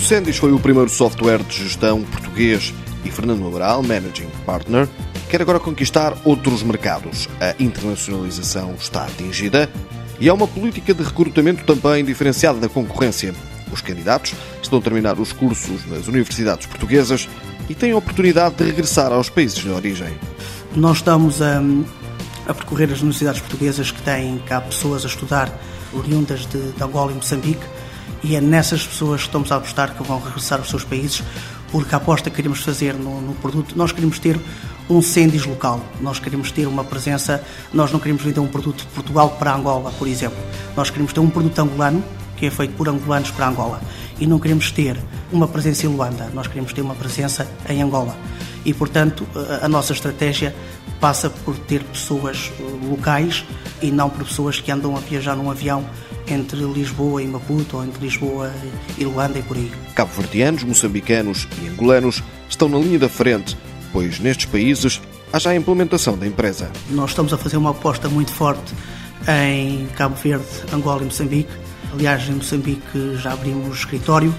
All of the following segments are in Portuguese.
Sendis foi o primeiro software de gestão português e Fernando Amaral, Managing Partner, quer agora conquistar outros mercados. A internacionalização está atingida e há uma política de recrutamento também diferenciada da concorrência. Os candidatos estão a terminar os cursos nas universidades portuguesas e têm a oportunidade de regressar aos países de origem. Nós estamos a, a percorrer as universidades portuguesas que têm cá pessoas a estudar oriundas de, de Angola e Moçambique e é nessas pessoas que estamos a apostar que vão regressar aos seus países porque a aposta que queremos fazer no, no produto, nós queremos ter um Sendis local, nós queremos ter uma presença, nós não queremos vender um produto de Portugal para Angola, por exemplo. Nós queremos ter um produto angolano, que é feito por angolanos para Angola. E não queremos ter uma presença em Luanda, nós queremos ter uma presença em Angola. E, portanto, a nossa estratégia passa por ter pessoas eh, locais e não por pessoas que andam a viajar num avião entre Lisboa e Maputo ou entre Lisboa e Luanda e por aí. Cabo-verdianos, moçambicanos e angolanos estão na linha da frente, pois nestes países há já a implementação da empresa. Nós estamos a fazer uma aposta muito forte em Cabo Verde, Angola e Moçambique. Aliás, em Moçambique já abrimos escritório,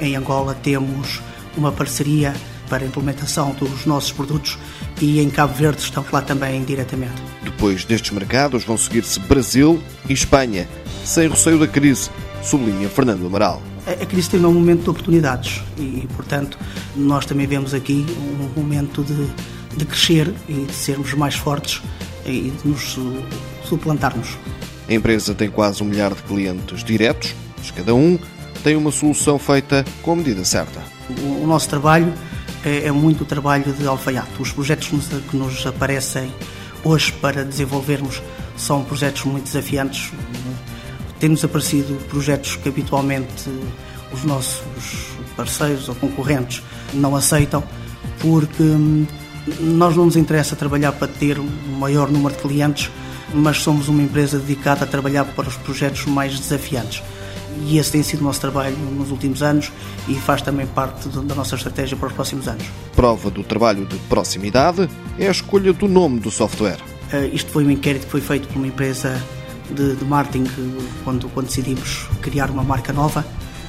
em Angola temos uma parceria para a implementação dos nossos produtos e em Cabo Verde estamos lá também diretamente. Depois destes mercados vão seguir-se Brasil e Espanha, sem receio da crise, sublinha Fernando Amaral. A crise tem um momento de oportunidades e, portanto, nós também vemos aqui um momento de, de crescer e de sermos mais fortes e de nos suplantarmos. A empresa tem quase um milhar de clientes diretos, mas cada um tem uma solução feita com a medida certa. O, nosso trabalho é, é, muito o trabalho de alfaiate. Os projetos que nos aparecem hoje para desenvolvermos são projetos muito desafiantes, temos aparecido projetos que habitualmente os nossos parceiros ou concorrentes não aceitam, porque hum, nós não nos interessa trabalhar para ter um maior número de clientes, mas somos uma empresa dedicada a trabalhar para os projetos mais desafiantes. E esse tem sido o nosso trabalho nos últimos anos e faz também parte da nossa estratégia para os próximos anos. Prova do trabalho de proximidade é a escolha do nome do software. Uh, isto foi um inquérito que foi feito por uma empresa de, de marketing quando, quando decidimos criar uma marca nova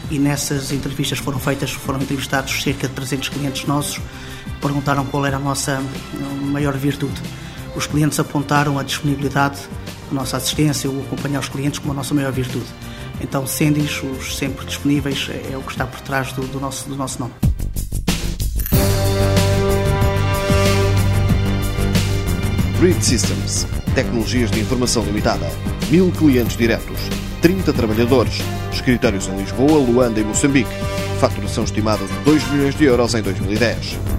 e nessas entrevistas foram feitas, foram entrevistados cerca de 300 clientes nossos, perguntaram qual era a nossa maior virtude. Os clientes apontaram a disponibilidade, a nossa assistência, o acompanhar os clientes como a nossa maior virtude. Então, Sendis, os sempre disponíveis, é, é o que está por trás do, do, nosso, do nosso nome. Grid Systems, tecnologias de informação limitada mil clientes diretos, 30 trabalhadores, escritórios em Lisboa, Luanda e Moçambique. Faturação estimada de 2 milhões de euros em 2010.